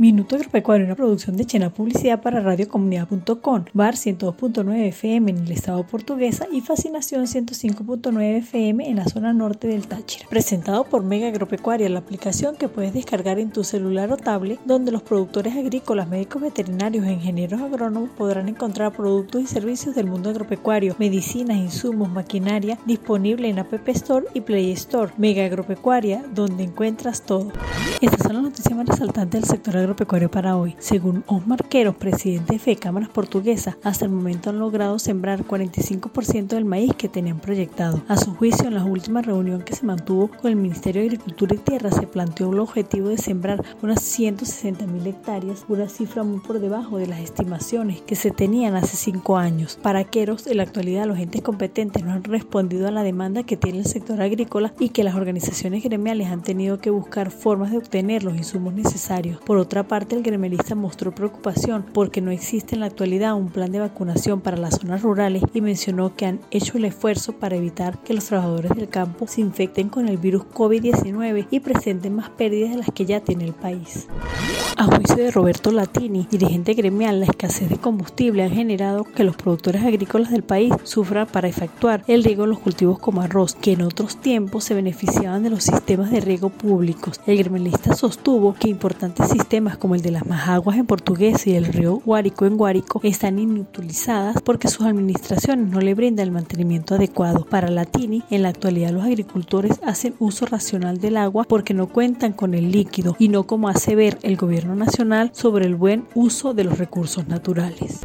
Minuto Agropecuario, una producción de Chena Publicidad para radiocomunidad.com, Bar 102.9 FM en el estado portuguesa y Fascinación 105.9 FM en la zona norte del Táchira. Presentado por Mega Agropecuaria, la aplicación que puedes descargar en tu celular o tablet, donde los productores agrícolas, médicos veterinarios e ingenieros agrónomos podrán encontrar productos y servicios del mundo agropecuario, medicinas, insumos, maquinaria, disponible en App Store y Play Store. Mega Agropecuaria, donde encuentras todo. Estas son las noticias más resaltantes del sector agropecuario agropecuario para hoy. Según Osmar Queros, presidente de Cámaras Portuguesas, hasta el momento han logrado sembrar 45% del maíz que tenían proyectado. A su juicio, en la última reunión que se mantuvo con el Ministerio de Agricultura y Tierra, se planteó el objetivo de sembrar unas 160 mil hectáreas, una cifra muy por debajo de las estimaciones que se tenían hace cinco años. Para Queros, en la actualidad los entes competentes no han respondido a la demanda que tiene el sector agrícola y que las organizaciones gremiales han tenido que buscar formas de obtener los insumos necesarios. Por otra parte, el gremialista mostró preocupación porque no existe en la actualidad un plan de vacunación para las zonas rurales y mencionó que han hecho el esfuerzo para evitar que los trabajadores del campo se infecten con el virus COVID-19 y presenten más pérdidas de las que ya tiene el país. A juicio de Roberto Latini, dirigente gremial, la escasez de combustible ha generado que los productores agrícolas del país sufran para efectuar el riego de los cultivos como arroz, que en otros tiempos se beneficiaban de los sistemas de riego públicos. El gremialista sostuvo que importantes sistemas como el de las Majaguas en portugués y el río Guárico en Guárico están inutilizadas porque sus administraciones no le brindan el mantenimiento adecuado. Para Latini, en la actualidad los agricultores hacen uso racional del agua porque no cuentan con el líquido y no como hace ver el gobierno nacional sobre el buen uso de los recursos naturales.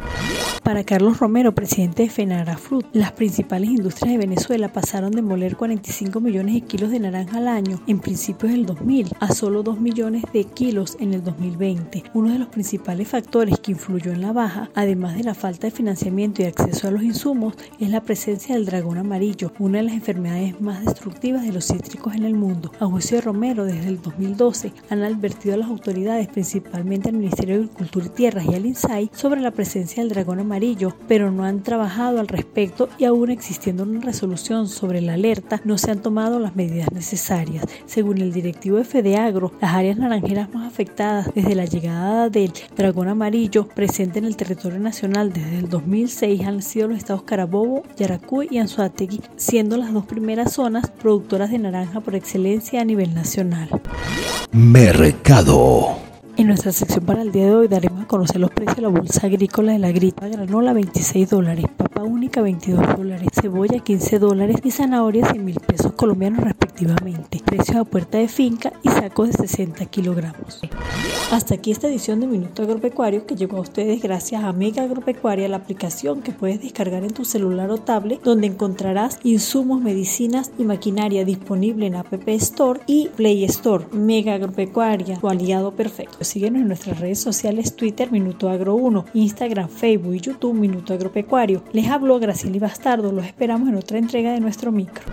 Para Carlos Romero, presidente de Fenarafrut, las principales industrias de Venezuela pasaron de moler 45 millones de kilos de naranja al año en principios del 2000 a solo 2 millones de kilos en el 2020. Uno de los principales factores que influyó en la baja, además de la falta de financiamiento y acceso a los insumos, es la presencia del dragón amarillo, una de las enfermedades más destructivas de los cítricos en el mundo. A juicio de Romero, desde el 2012 han advertido a las autoridades, principalmente al Ministerio de Agricultura y Tierras y al INSAI, sobre la presencia del dragón amarillo pero no han trabajado al respecto y aún existiendo una resolución sobre la alerta, no se han tomado las medidas necesarias. Según el directivo de Fedeagro, las áreas naranjeras más afectadas desde la llegada del dragón amarillo presente en el territorio nacional desde el 2006 han sido los estados Carabobo, Yaracuy y Anzuategui, siendo las dos primeras zonas productoras de naranja por excelencia a nivel nacional. Mercado. En nuestra sección para el día de hoy daremos a conocer los precios de la bolsa agrícola de la gripa. Granola 26 dólares, única 22 dólares, cebolla 15 dólares y zanahoria 100 mil pesos colombianos respectivamente. Precios a puerta de finca y sacos de 60 kilogramos. Hasta aquí esta edición de Minuto Agropecuario que llegó a ustedes gracias a Mega Agropecuaria, la aplicación que puedes descargar en tu celular o tablet donde encontrarás insumos, medicinas y maquinaria disponible en App Store y Play Store. Mega Agropecuaria, tu aliado perfecto. Síguenos en nuestras redes sociales Twitter Minuto Agro 1, Instagram, Facebook y YouTube Minuto Agropecuario. Les habló Graciela Bastardo. Los esperamos en otra entrega de nuestro micro.